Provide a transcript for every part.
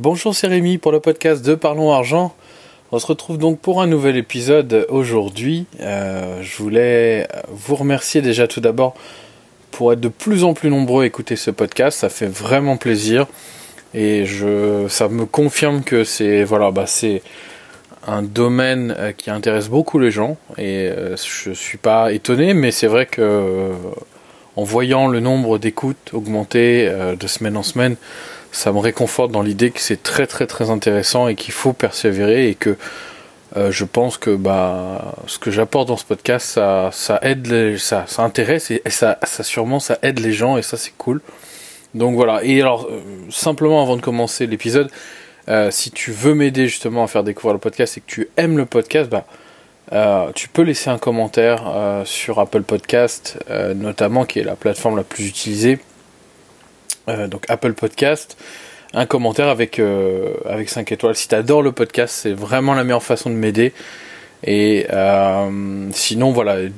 Bonjour, c'est Rémi pour le podcast de Parlons Argent. On se retrouve donc pour un nouvel épisode aujourd'hui. Euh, je voulais vous remercier déjà tout d'abord pour être de plus en plus nombreux à écouter ce podcast. Ça fait vraiment plaisir et je, ça me confirme que c'est voilà, bah un domaine euh, qui intéresse beaucoup les gens et euh, je suis pas étonné, mais c'est vrai que en voyant le nombre d'écoutes augmenter de semaine en semaine, ça me réconforte dans l'idée que c'est très très très intéressant et qu'il faut persévérer et que euh, je pense que bah ce que j'apporte dans ce podcast ça ça aide les, ça ça intéresse et, ça ça sûrement ça aide les gens et ça c'est cool. Donc voilà. Et alors euh, simplement avant de commencer l'épisode euh, si tu veux m'aider justement à faire découvrir le podcast et que tu aimes le podcast bah tu peux laisser un commentaire sur Apple Podcast notamment qui est la plateforme la plus utilisée donc Apple Podcast, un commentaire avec, euh, avec 5 étoiles. Si tu adores le podcast, c'est vraiment la meilleure façon de m'aider. Et euh, sinon, voilà, le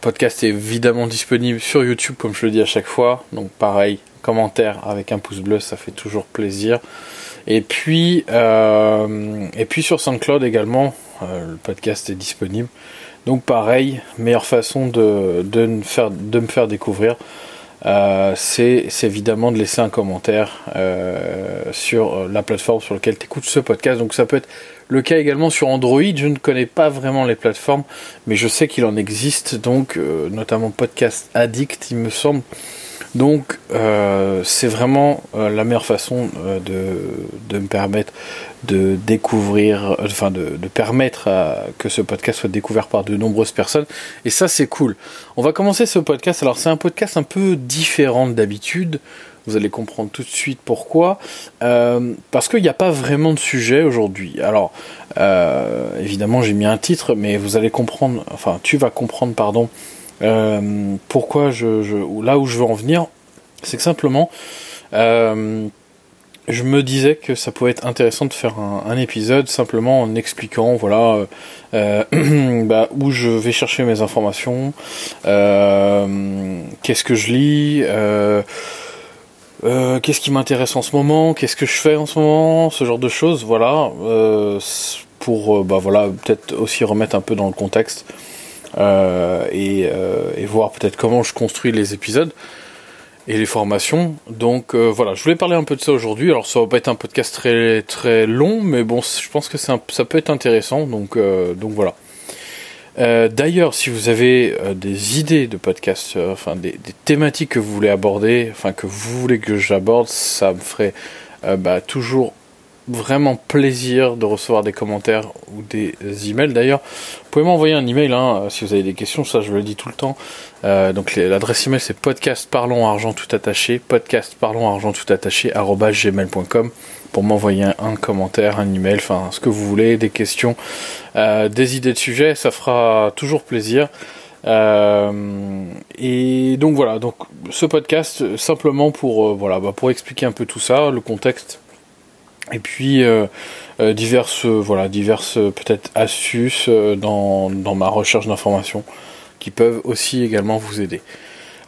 podcast est évidemment disponible sur YouTube, comme je le dis à chaque fois. Donc pareil, commentaire avec un pouce bleu, ça fait toujours plaisir. Et puis, et puis sur SoundCloud également, le podcast est disponible. Donc pareil, meilleure façon de me faire découvrir. Euh, c'est évidemment de laisser un commentaire euh, sur la plateforme sur laquelle tu écoutes ce podcast. Donc ça peut être le cas également sur Android. Je ne connais pas vraiment les plateformes, mais je sais qu'il en existe, donc euh, notamment Podcast Addict, il me semble. Donc euh, c'est vraiment euh, la meilleure façon euh, de, me permettre de découvrir, enfin de, permettre que ce podcast soit découvert par de nombreuses personnes. Et ça c'est cool. On va commencer ce podcast. Alors c'est un podcast un peu différent d'habitude. Vous allez comprendre tout de suite pourquoi. parce qu'il n'y a pas vraiment de sujet aujourd'hui. Alors, évidemment, j'ai mis un titre, mais vous allez comprendre, enfin, tu vas comprendre, pardon, euh, pourquoi je, là où je veux en venir, c'est que simplement, euh, je me disais que ça pouvait être intéressant de faire un, épisode simplement en expliquant, voilà, euh, bah, où je vais chercher mes informations, qu'est-ce que je lis. qu'est-ce qui m'intéresse en ce moment, qu'est-ce que je fais en ce moment, ce genre de choses, voilà, pour bah voilà peut-être aussi remettre un peu dans le contexte euh, euh, et, voir peut-être comment je construis les épisodes et les formations. Donc euh, voilà, je voulais parler un peu de ça aujourd'hui. Alors ça va pas être un podcast très très long, mais bon, je pense que ça peut être intéressant. Donc donc voilà. D'ailleurs, si vous avez des idées de podcast, enfin des, thématiques que vous voulez aborder, enfin que vous voulez que j'aborde, ça me ferait bah, toujours vraiment plaisir de recevoir des commentaires ou des emails. D'ailleurs, vous pouvez m'envoyer un email hein, si vous avez des questions, ça je le dis tout le temps. Euh, donc l'adresse email c'est podcast parlons argent tout attaché, podcast parlons argent tout attaché gmail.com pour m'envoyer un, commentaire, un email, enfin ce que vous voulez, des questions, euh, des idées de sujets, ça fera toujours plaisir. Euh, et donc voilà, donc ce podcast simplement pour voilà bah, pour expliquer un peu tout ça, le contexte et puis euh, euh, diverses voilà diverses peut-être astuces euh, dans, dans ma recherche d'informations qui peuvent aussi également vous aider.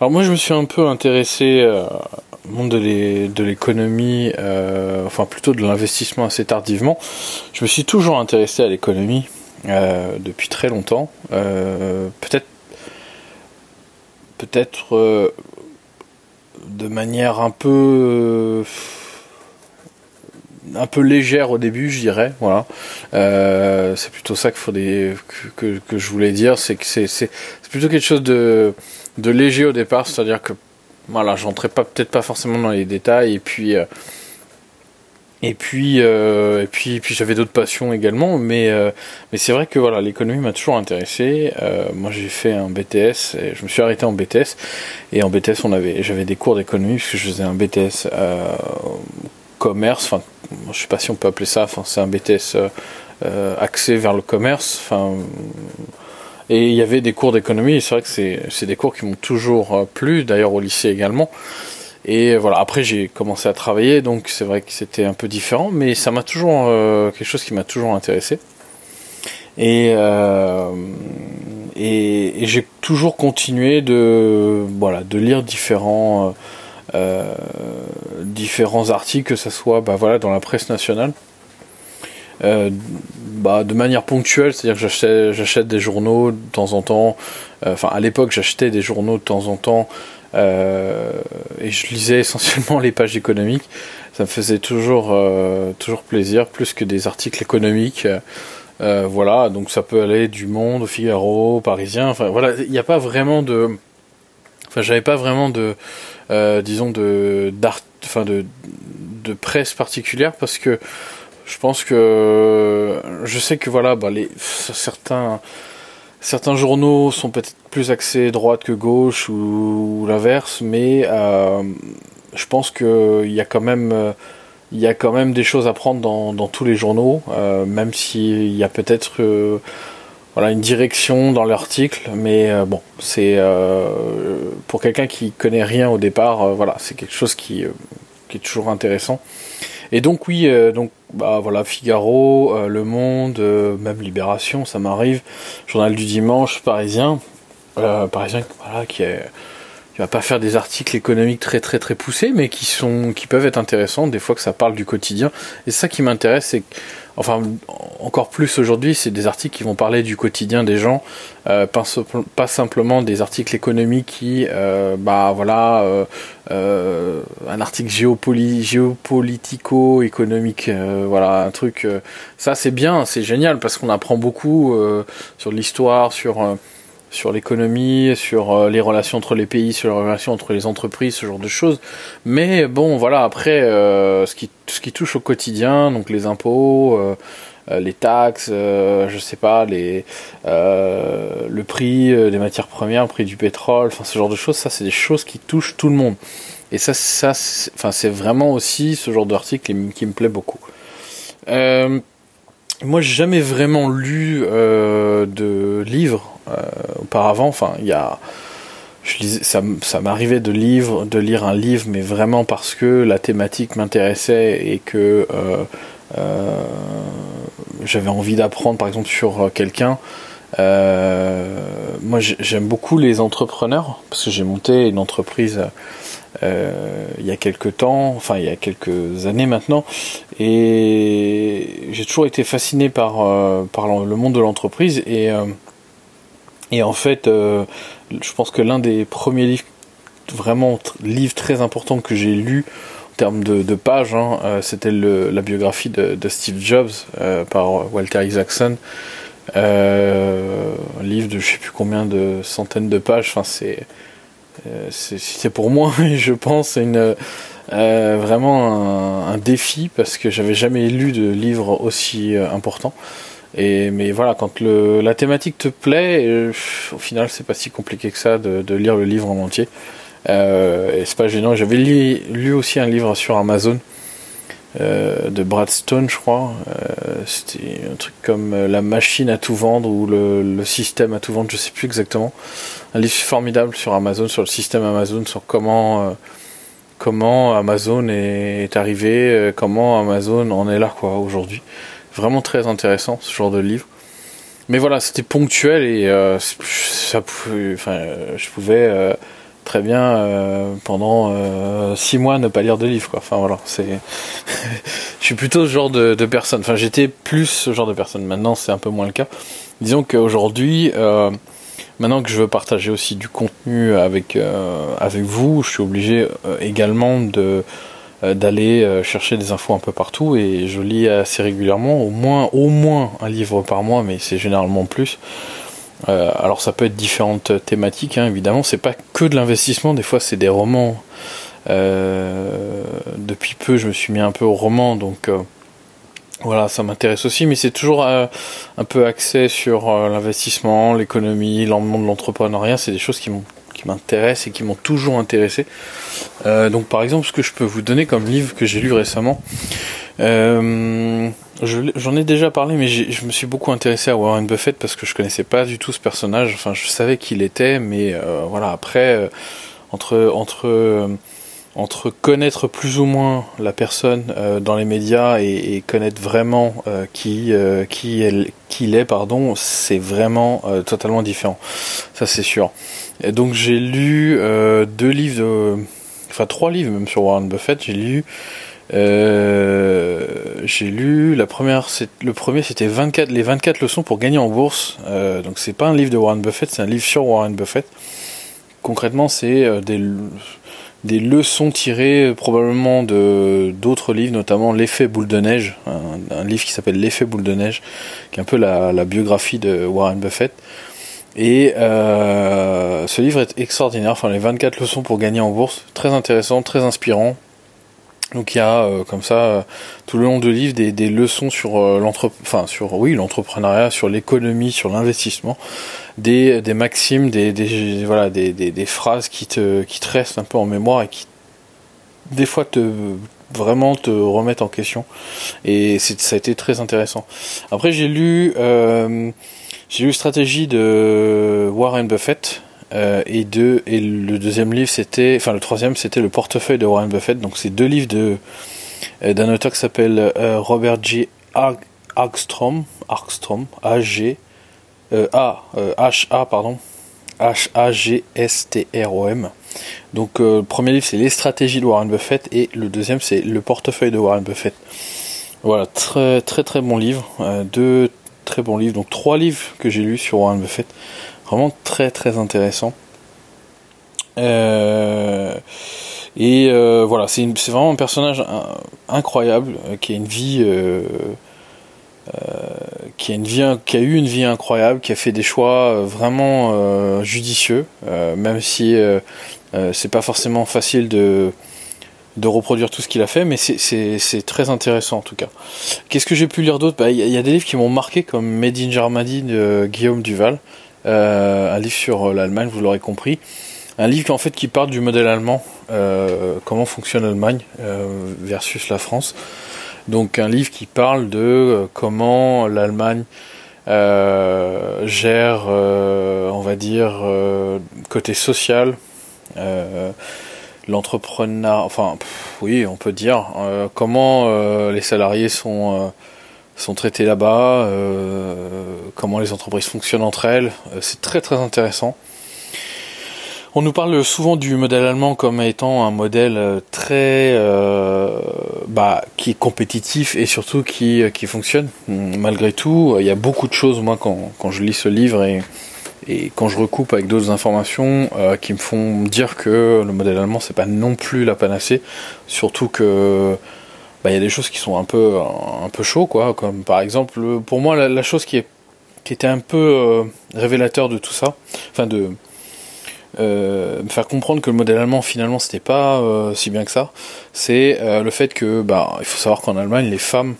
Alors moi je me suis un peu intéressé au monde de l'économie, enfin plutôt de l'investissement assez tardivement. Je me suis toujours intéressé à l'économie depuis très longtemps. peut-être peut-être de manière un peu un peu légère au début, je dirais. Voilà. Euh, c'est plutôt ça que, je voulais dire, c'est que c'est, plutôt quelque chose de, léger au départ, c'est-à-dire que voilà, j'entrais pas peut-être pas forcément dans les détails et puis euh, et puis euh, et puis j'avais d'autres passions également, mais mais c'est vrai que voilà, l'économie m'a toujours intéressé. moi, j'ai fait un BTS, et je me suis arrêté en BTS et en BTS, on avait j'avais des cours d'économie puisque je faisais un BTS commerce, enfin, je sais pas si on peut appeler ça, enfin, c'est un BTS euh, euh, axé vers le commerce, enfin, et il y avait des cours d'économie, c'est vrai que c'est des cours qui m'ont toujours euh, plu, d'ailleurs au lycée également. Et voilà, après j'ai commencé à travailler, donc c'est vrai que c'était un peu différent, mais ça m'a toujours quelque chose qui m'a toujours intéressé. Et, et, j'ai toujours continué de voilà de lire différents différents articles, que ce soit bah, voilà, dans la presse nationale. bah, de manière ponctuelle, c'est-à-dire que j'achète des journaux de temps en temps. Enfin, à l'époque, j'achetais des journaux de temps en temps et je lisais essentiellement les pages économiques. Ça me faisait toujours, toujours plaisir, plus que des articles économiques. Euh, voilà, donc ça peut aller du Monde au Figaro, Parisien. Enfin voilà, il n'y a pas vraiment de, j'avais pas vraiment de, euh, disons de d'art, enfin de de presse particulière parce que je pense que je sais que voilà, bah, les certains certains journaux sont peut-être plus axés droite que gauche ou, l'inverse, mais euh, je pense qu'il y a quand même il y a quand même des choses à prendre dans, dans tous les journaux, euh, même s'il y a peut-être voilà, une direction dans l'article, mais euh, bon, c'est pour quelqu'un qui connaît rien au départ, voilà, c'est quelque chose qui, qui, est toujours intéressant. Et donc oui, donc bah voilà, Figaro, Le Monde, même Libération, ça m'arrive, Journal du dimanche, Parisien, Parisien, voilà, qui est tu vas pas faire des articles économiques très très très poussés, mais qui sont qui peuvent être intéressants des fois que ça parle du quotidien. Et ça qui m'intéresse, c'est enfin encore plus aujourd'hui, c'est des articles qui vont parler du quotidien des gens, euh, pas, simplement des articles économiques qui, euh, bah voilà, euh, euh un article géopoli géopolitico-économique, voilà, un truc. ça c'est bien, c'est génial parce qu'on apprend beaucoup sur l'histoire, sur sur l'économie, sur euh, les relations entre les pays, sur les relations entre les entreprises, ce genre de choses. Mais bon, voilà, après, euh, ce, qui, ce qui touche au quotidien, donc les impôts, euh, les taxes, je sais pas, les, le prix des matières premières, le prix du pétrole, enfin ce genre de choses, ça c'est des choses qui touchent tout le monde. Et ça, ça enfin, c'est vraiment aussi ce genre d'article qui, me plaît beaucoup. Moi, j'ai jamais vraiment lu de livres euh, auparavant. Enfin, il y a, ça, ça m'arrivait de, livre, de lire un livre, mais vraiment parce que la thématique m'intéressait et que euh, euh, j'avais envie d'apprendre, par exemple, sur quelqu'un. moi, j'aime beaucoup les entrepreneurs parce que j'ai monté une entreprise il y a quelques temps, enfin il y a quelques années maintenant, et j'ai toujours été fasciné par, par le monde de l'entreprise et et en fait, euh, je pense que l'un des premiers livres, vraiment très importants que j'ai lu en termes de, pages, hein, euh, c'était la biographie de, Steve Jobs euh, par Walter Isaacson. un livre de je sais plus combien de centaines de pages. Enfin, c'est c'est pour moi, je pense, une vraiment un, défi parce que j'avais jamais lu de livre aussi important. Et, mais voilà, quand la thématique te plaît, euh, au final, c'est pas si compliqué que ça de, lire le livre en entier. Euh, et c'est pas gênant. J'avais lu, aussi un livre sur Amazon euh, de Brad Stone, je crois. Euh, c'était un truc comme euh, La machine à tout vendre ou le, système à tout vendre, je sais plus exactement. Un livre formidable sur Amazon, sur le système Amazon, sur comment comment Amazon est, arrivé, comment Amazon en est là quoi aujourd'hui. Vraiment très intéressant ce genre de livre. Mais voilà, c'était ponctuel et ça enfin, je pouvais très bien euh, pendant six mois ne pas lire de livre. Quoi. Enfin voilà, c'est, je suis plutôt ce genre de, personne. Enfin, j'étais plus ce genre de personne. Maintenant, c'est un peu moins le cas. Disons qu'aujourd'hui, maintenant que je veux partager aussi du contenu avec avec vous, je suis obligé également de euh, d'aller euh, chercher des infos un peu partout et je lis assez régulièrement, au moins, au moins un livre par mois, mais c'est généralement plus. Euh, alors ça peut être différentes thématiques, hein, évidemment, c'est pas que de l'investissement, des fois c'est des romans. depuis peu je me suis mis un peu au roman, donc voilà, ça m'intéresse aussi, mais c'est toujours un peu axé sur l'investissement, l'économie, le de l'entrepreneuriat, c'est des choses qui m'intéressent et qui m'ont toujours intéressé. Euh, donc par exemple, ce que je peux vous donner comme livre que j'ai lu récemment, euh, j'en ai déjà parlé, mais je me suis beaucoup intéressé à Warren Buffett parce que je connaissais pas du tout ce personnage. Enfin, je savais qui il était, mais euh, voilà, après, entre entre entre connaître plus ou moins la personne dans les médias et, connaître vraiment qui qui elle qui il est pardon c'est vraiment totalement différent ça c'est sûr et donc j'ai lu deux livres enfin trois livres même sur Warren Buffett. J'ai lu, euh, j'ai lu la première, le premier c'était 24 les 24 leçons pour gagner en bourse. Euh, donc c'est pas un livre de Warren Buffett, c'est un livre sur Warren Buffett. Concrètement, c'est euh, des leçons tirées probablement de d'autres livres, notamment L'effet boule de neige, un, livre qui s'appelle L'effet boule de neige, qui est un peu la, biographie de Warren Buffett. Et euh, ce livre est extraordinaire, enfin les 24 leçons pour gagner en bourse, très intéressant, très inspirant. Donc il y a euh, comme ça euh, tout le long du livre des, des leçons sur euh, enfin sur oui l'entrepreneuriat, sur l'économie, sur l'investissement, des, des maximes, des, des voilà des, des, phrases qui te qui te restent un peu en mémoire et qui des fois te vraiment te remettent en question. Et ça a été très intéressant. Après j'ai lu euh, j'ai lu Stratégie de Warren Buffett. Euh, et, deux, et le deuxième livre, c'était, enfin le troisième, c'était le portefeuille de Warren Buffett. Donc c'est deux livres de euh, d'un auteur qui s'appelle euh, Robert G. Argstrom, Argstrom, A G A H A pardon, H A G S T R O M. Donc le premier livre c'est les stratégies de Warren Buffett et le deuxième c'est le portefeuille de Warren Buffett. Voilà, très très très bon livre, deux très bons livres. Donc trois livres que j'ai lus sur Warren Buffett. Vraiment très très intéressant. Euh, et euh, voilà, c'est vraiment un personnage incroyable euh, qui a une vie, qui a une vie, qui a eu une vie incroyable, qui a fait des choix vraiment judicieux, même si c'est pas forcément facile de de reproduire tout ce qu'il a fait, mais c'est très intéressant en tout cas. Qu'est-ce que j'ai pu lire d'autre? Bah, Il y, a des livres qui m'ont marqué, comme Made in de Guillaume Duval, un livre sur l'Allemagne, vous l'aurez compris. Un livre en fait qui parle du modèle allemand, euh, comment fonctionne l'Allemagne euh, versus la France. Donc un livre qui parle de comment l'Allemagne gère, on va dire, côté social, l'entrepreneuriat, enfin oui, on peut dire euh, comment euh, les salariés sont euh, sont traités là-bas, comment les entreprises fonctionnent entre elles. c'est très très intéressant. On nous parle souvent du modèle allemand comme étant un modèle très bah, qui est compétitif et surtout qui, qui fonctionne. Malgré tout, il y a beaucoup de choses, moi, quand, quand je lis ce livre et, et quand je recoupe avec d'autres informations euh, qui me font dire que le modèle allemand c'est pas non plus la panacée, surtout que bah, y a des choses qui sont un peu un peu chaud quoi, comme par exemple pour moi la, chose qui est qui était un peu euh, révélateur de tout ça, enfin de euh, me faire comprendre que le modèle allemand finalement c'était pas si bien que ça, c'est le fait que bah il faut savoir qu'en Allemagne les femmes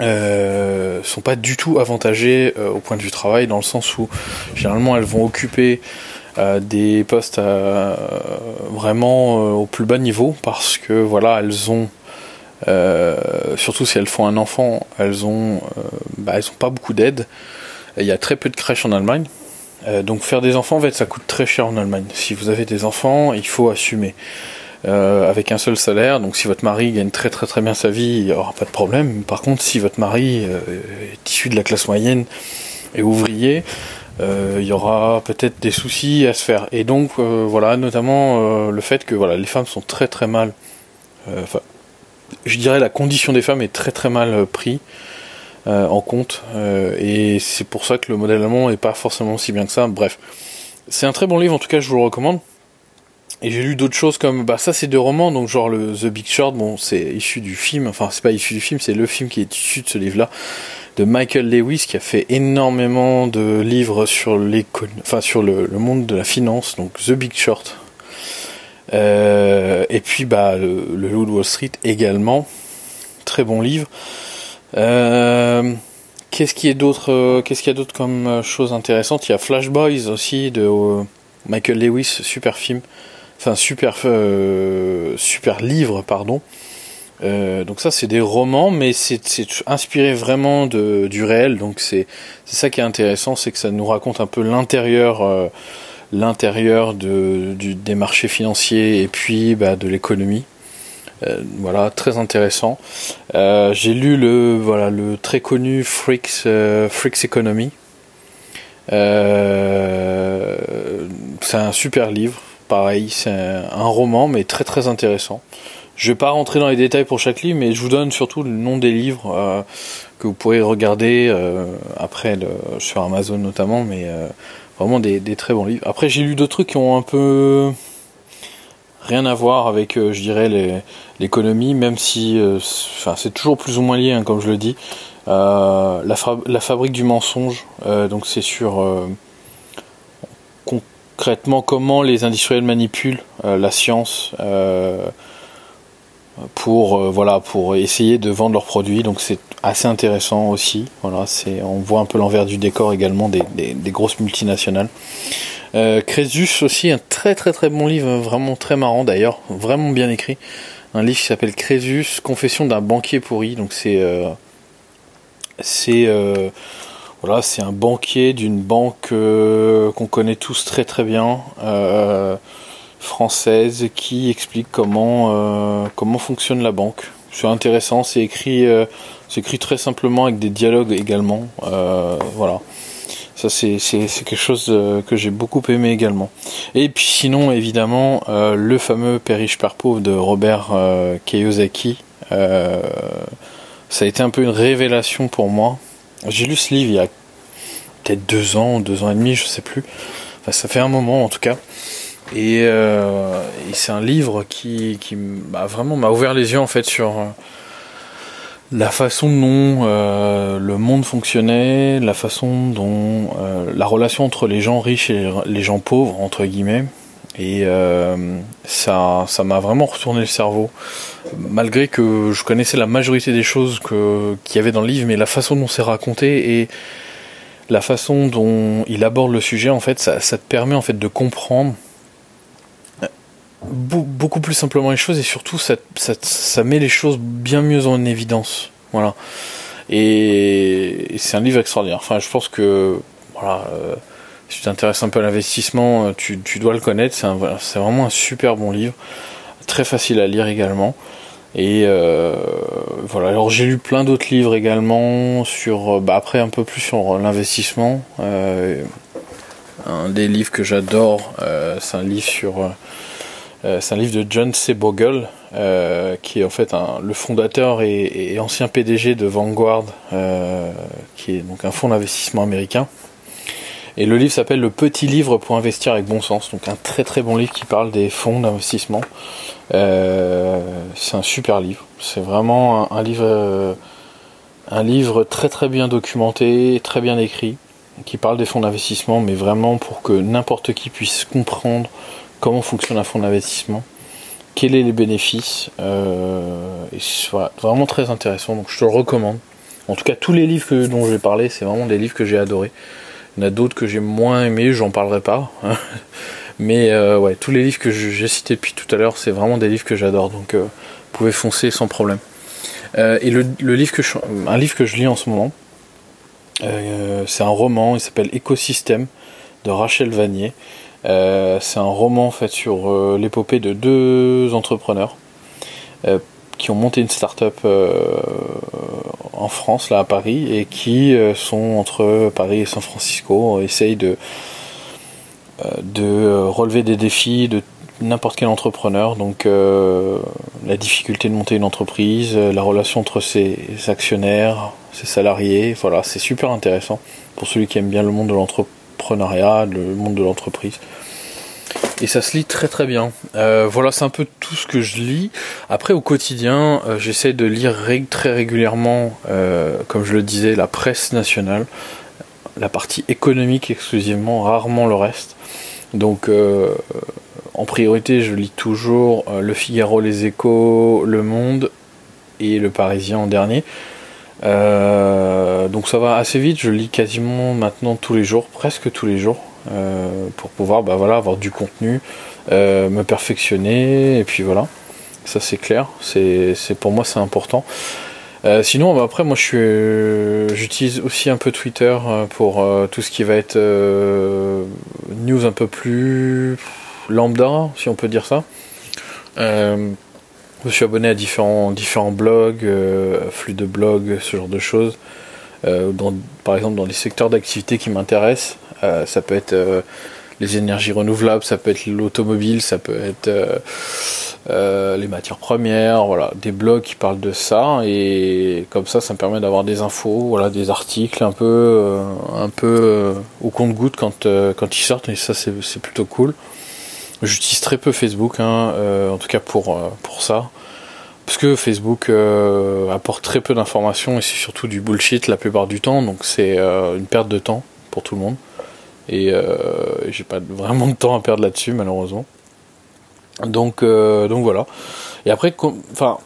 euh, sont pas du tout avantagées euh, au point de vue travail, dans le sens où généralement elles vont occuper euh, des postes euh, vraiment au plus bas niveau parce que voilà elles ont surtout si elles font un enfant, elles ont bah, elles ont pas beaucoup d'aide. Il y a très peu de crèches en Allemagne. donc faire des enfants, en fait, ça coûte très cher en Allemagne. Si vous avez des enfants, il faut assumer. Euh, avec un seul salaire. Donc si votre mari gagne très très très bien sa vie, il n'y aura pas de problème. Par contre, si votre mari euh, est issu de la classe moyenne et ouvrier, euh, il y aura peut-être des soucis à se faire. Et donc voilà, notamment le fait que voilà, les femmes sont très très mal. Je dirais la condition des femmes est très très mal pris. en compte et c'est pour ça que le modèle allemand est pas forcément si bien que ça bref c'est un très bon livre en tout cas je vous le recommande et j'ai lu d'autres choses comme, bah ça c'est deux romans, donc genre le The Big Short, bon c'est issu du film, enfin c'est pas issu du film, c'est le film qui est issu de ce livre-là, de Michael Lewis qui a fait énormément de livres sur enfin sur le, monde de la finance, donc The Big Short. Euh, et puis bah le, le Wall Street également, très bon livre. Euh, qu'est-ce qui est d'autre, euh, qu'est-ce qu'il y a d'autre comme chose intéressante? Il y a Flash Boys aussi de Michael Lewis, super film. Enfin super super livre pardon. Donc ça c'est des romans mais c'est inspiré vraiment de, du réel. Donc c'est ça qui est intéressant c'est que ça nous raconte un peu l'intérieur l'intérieur de, des marchés financiers et puis bah, de l'économie. Voilà très intéressant. J'ai lu le voilà le très connu Freaks Freaks Economy. C'est un super livre. Pareil, c'est un roman, mais très très intéressant. Je vais pas rentrer dans les détails pour chaque livre, mais je vous donne surtout le nom des livres euh, que vous pourrez regarder euh, après sur Amazon notamment, mais euh, vraiment des, très bons livres. Après, j'ai lu d'autres trucs qui ont un peu rien à voir avec, je dirais, l'économie, même si, enfin, c'est toujours plus ou moins lié, hein, comme je le dis. La, la, fabrique du mensonge, donc c'est sur concrètement comment les industriels manipulent la science pour euh, voilà pour essayer de vendre leurs produits. Donc c'est assez intéressant aussi. Voilà on voit un peu l'envers du décor également des, des, grosses multinationales. Euh, Crésus aussi un très très très bon livre vraiment très marrant d'ailleurs vraiment bien écrit. Un livre qui s'appelle Crésus Confession d'un banquier pourri. Donc c'est euh, c'est voilà c'est un banquier d'une banque qu'on connaît tous très très bien française qui explique comment, euh, comment fonctionne la banque. C'est intéressant, c'est écrit, euh, écrit très simplement avec des dialogues également. Euh, voilà. Ça, c'est, quelque chose que j'ai beaucoup aimé également. Et puis sinon, évidemment, le fameux Père riche, Père pauvre de Robert Kiyosaki. ça a été un peu une révélation pour moi. J'ai lu ce livre il y a peut-être deux ans, deux ans et demi, je sais plus. Enfin, ça fait un moment en tout cas. Euh, et, c'est un livre qui, qui bah, vraiment m'a ouvert les yeux en fait sur euh, la façon dont euh, le monde fonctionnait, la façon dont la relation entre les gens riches et les gens pauvres entre guillemets. Et ça, ça m'a vraiment retourné le cerveau, malgré que je connaissais la majorité des choses qu'il y avait dans le livre, mais la façon dont c'est raconté et la façon dont il aborde le sujet, en fait, ça, ça te permet en fait de comprendre beaucoup plus simplement les choses et surtout ça, ça, met les choses bien mieux en évidence. Voilà. Et, c'est un livre extraordinaire. Enfin, je pense que voilà, euh, si tu t'intéresses un peu à l'investissement, euh, tu, tu, dois le connaître. C'est vraiment un super bon livre, très facile à lire également. Et euh, voilà. Alors j'ai lu plein d'autres livres également sur, bah, après un peu plus sur l'investissement. un des livres que j'adore, c'est un livre sur c'est un livre de John C. Bogle, euh, qui est en fait le fondateur et, ancien PDG de Vanguard, euh, qui est donc un fonds d'investissement américain. Et le livre s'appelle Le petit livre pour investir avec bon sens, donc un très très bon livre qui parle des fonds d'investissement. c'est un super livre. C'est vraiment un, livre, un livre très très bien documenté, très bien écrit, qui parle des fonds d'investissement, mais vraiment pour que n'importe qui puisse comprendre comment fonctionne un fonds d'investissement, quels sont les bénéfices, euh, et vraiment très intéressant, donc je te le recommande. En tout cas, tous les livres dont je vais parler, c'est vraiment des livres que j'ai adorés. Il y en a d'autres que j'ai moins aimés, j'en parlerai pas. Mais euh, tous les livres que j'ai cités depuis tout à l'heure, c'est vraiment des livres que j'adore, donc euh, vous pouvez foncer sans problème. et que je, un livre que je lis en ce moment, c'est un roman, il s'appelle Écosystème de Rachel Vanier. Euh, c'est un roman fait sur euh, l'épopée de deux entrepreneurs euh, qui ont monté une start-up en France, là à Paris, et qui sont entre Paris et San Francisco, essayent de, de relever des défis de n'importe quel entrepreneur. Donc la difficulté de monter une entreprise, la relation entre ses actionnaires, ses salariés, voilà, c'est super intéressant pour celui qui aime bien le monde de l'entrepreneuriat, le monde de l'entreprise et ça se lit très très bien. Euh, voilà, c'est un peu tout ce que je lis. Après, au quotidien, euh, j'essaie de lire très régulièrement, euh, comme je le disais, la presse nationale, la partie économique exclusivement, rarement le reste. Donc, en priorité, je lis toujours Le Figaro, Les Échos, Le Monde et Le Parisien en dernier. Donc ça va assez vite, je lis quasiment maintenant tous les jours, presque tous les jours. Euh, pour pouvoir bah, voilà, avoir du contenu, euh, me perfectionner, et puis voilà. Ça c'est clair, c'est pour moi c'est important. Euh, sinon, bah, après, moi, j'utilise aussi un peu Twitter pour tout ce qui va être news un peu plus lambda, si on peut dire ça. Je me suis abonné à différents, différents blogs, flux de blogs, ce genre de choses. par exemple, dans les secteurs d'activité qui m'intéressent, euh, ça peut être euh, les énergies renouvelables, ça peut être l'automobile, ça peut être les matières premières, voilà, des blogs qui parlent de ça et comme ça, ça me permet d'avoir des infos, voilà, des articles un peu, un peu au compte-goutte quand quand ils sortent et ça c'est plutôt cool. J'utilise très peu Facebook, hein, en tout cas pour pour ça parce que Facebook euh, apporte très peu d'informations et c'est surtout du bullshit la plupart du temps, donc c'est euh, une perte de temps pour tout le monde. Et euh, j'ai pas vraiment de temps à perdre là-dessus malheureusement. Donc donc voilà. Et après, enfin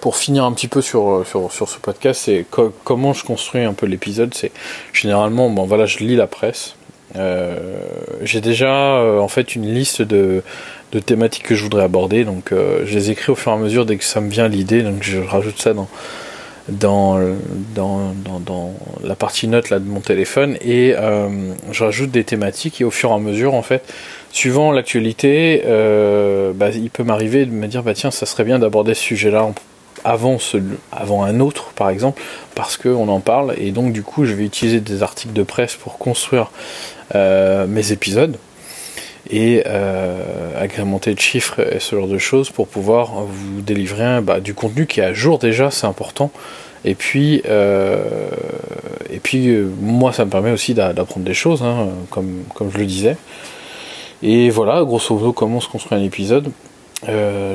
pour finir un petit peu sur, sur, sur ce podcast, c'est comment je construis un peu l'épisode. C'est généralement, bon voilà, je lis la presse. J'ai déjà en fait une liste de de thématiques que je voudrais aborder. Donc euh, je les écris au fur et à mesure dès que ça me vient l'idée. Donc je rajoute ça dans, dans, dans, dans, la partie note là, de mon téléphone et euh, je rajoute des thématiques et au fur et à mesure en fait suivant l'actualité euh, bah, il peut m'arriver de me dire bah tiens ça serait bien d'aborder ce sujet là avant, avant un autre par exemple parce qu'on en parle et donc du coup je vais utiliser des articles de presse pour construire mes épisodes et euh, agrémenter de chiffres et ce genre de choses pour pouvoir vous délivrer bah, du contenu qui est à jour déjà, c'est important. Et puis, euh, et puis euh, moi, ça me permet aussi d'apprendre des choses, hein, comme, comme je le disais. Et voilà, grosso modo, comment se construit un épisode.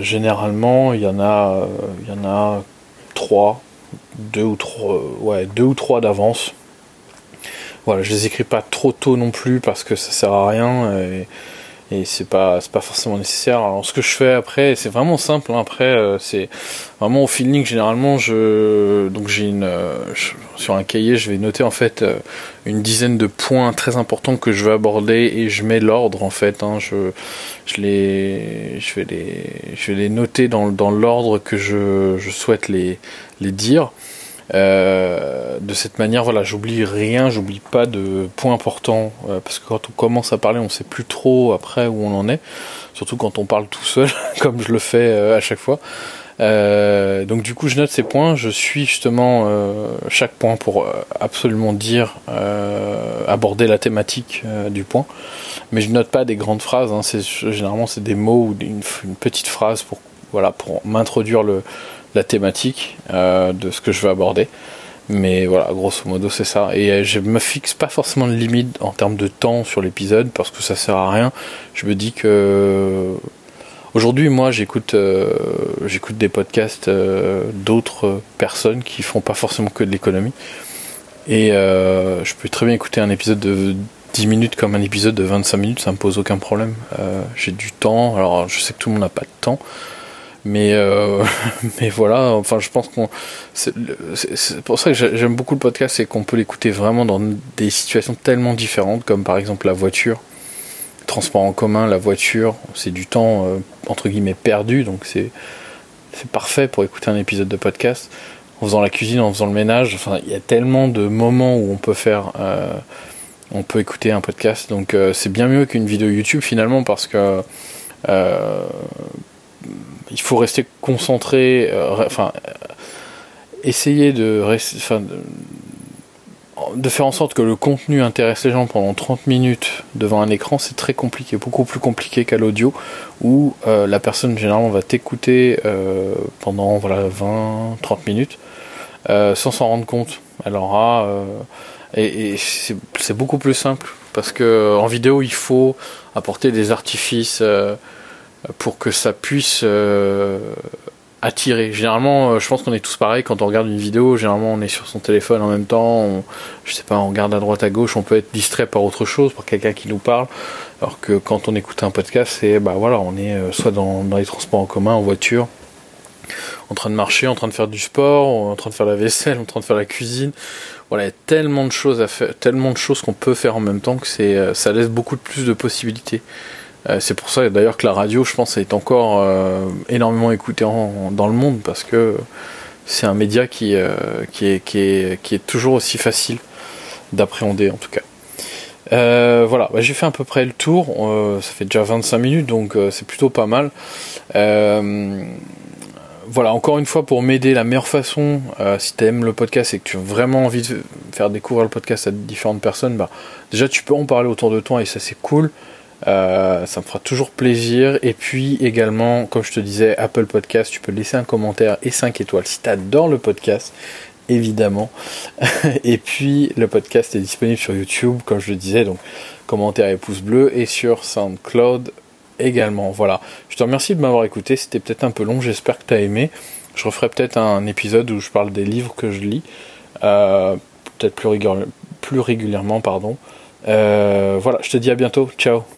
généralement, il y en a, il y en a trois, deux ou trois, ouais, deux ou trois d'avance. Voilà, je les écris pas trop tôt non plus parce que ça sert à rien. Et, et c'est pas pas forcément nécessaire. Alors ce que je fais après, c'est vraiment simple. Hein. Après, euh, c'est vraiment au feeling. Généralement, je donc j'ai une euh, sur un cahier, je vais noter en fait euh, une dizaine de points très importants que je veux aborder et je mets l'ordre en fait. Hein. Je je les je vais les je vais les noter dans dans l'ordre que je je souhaite les les dire. Euh, de cette manière, voilà, j'oublie rien, j'oublie pas de points importants, euh, parce que quand on commence à parler, on sait plus trop après où on en est, surtout quand on parle tout seul, comme je le fais euh, à chaque fois. donc du coup, je note ces points, je suis justement chaque point pour absolument dire, aborder la thématique du point, mais je note pas des grandes phrases. Hein, généralement c'est des mots ou une, une petite phrase pour voilà pour m'introduire le la thématique euh, de ce que je veux aborder. Mais voilà, grosso modo, c'est ça. Et euh, je me fixe pas forcément de limite en termes de temps sur l'épisode parce que ça sert à rien. Je me dis que aujourd'hui, moi, j'écoute euh, j'écoute des podcasts d'autres personnes qui font pas forcément que de l'économie. Et je peux très bien écouter un épisode de 10 minutes comme un épisode de 25 minutes, ça me pose aucun problème. J'ai du temps. Alors, je sais que tout le monde n'a pas de temps. Mais, euh, mais voilà, enfin, je pense qu'on. C'est pour ça que j'aime beaucoup le podcast, c'est qu'on peut l'écouter vraiment dans des situations tellement différentes, comme par exemple la voiture, transport en commun, la voiture, c'est du temps euh, entre guillemets perdu, donc c'est c'est parfait pour écouter un épisode de podcast. En faisant la cuisine, en faisant le ménage, enfin, il y a tellement de moments où on peut faire. Euh, on peut écouter un podcast, donc c'est bien mieux qu'une vidéo YouTube finalement parce que il faut rester concentré, euh, enfin, euh, essayer de, de, faire en sorte que le contenu intéresse les gens pendant 30 minutes devant un écran, c'est très compliqué, beaucoup plus compliqué qu'à l'audio, où euh, la personne généralement va t'écouter pendant voilà, 20-30 minutes sans s'en rendre compte. Alors, et, et c'est beaucoup plus simple parce que en vidéo il faut apporter des artifices pour que ça puisse euh, attirer. Généralement, euh, je pense qu'on est tous pareils quand on regarde une vidéo. Généralement, on est sur son téléphone en même temps. On, je sais pas, on regarde à droite à gauche. On peut être distrait par autre chose, par quelqu'un qui nous parle. Alors que quand on écoute un podcast, c'est bah voilà, on est euh, soit dans, les transports en commun, en voiture, en train de marcher, en train de faire du sport, en train de faire la vaisselle, en train de faire la cuisine. Voilà, il y a tellement de choses à faire, tellement de choses qu'on peut faire en même temps que c'est, ça laisse beaucoup plus de possibilités. Euh, c'est pour ça d'ailleurs que la radio, je pense, est encore euh, énormément écoutée dans le monde parce que c'est un média qui, euh, est, toujours aussi facile d'appréhender en tout cas. voilà, bah, j'ai fait à peu près le tour. ça fait déjà 25 minutes, donc c'est plutôt pas mal. voilà, encore une fois, pour m'aider, la meilleure façon, si tu aimes le podcast et que tu as vraiment envie de faire découvrir le podcast à différentes personnes, bah, déjà tu peux en parler autour de toi et ça c'est cool. Euh, ça me fera toujours plaisir. Et puis également, comme je te disais, Apple Podcast, tu peux laisser un commentaire et 5 étoiles si tu adores le podcast, évidemment. et puis le podcast est disponible sur YouTube, comme je le disais, donc commentaire et pouce bleu, et sur SoundCloud également. Voilà. Je te remercie de m'avoir écouté. C'était peut-être un peu long, j'espère que tu as aimé. Je referai peut-être un épisode où je parle des livres que je lis. Euh, peut-être plus, régulièrement, pardon. Euh, voilà, je te dis à bientôt. Ciao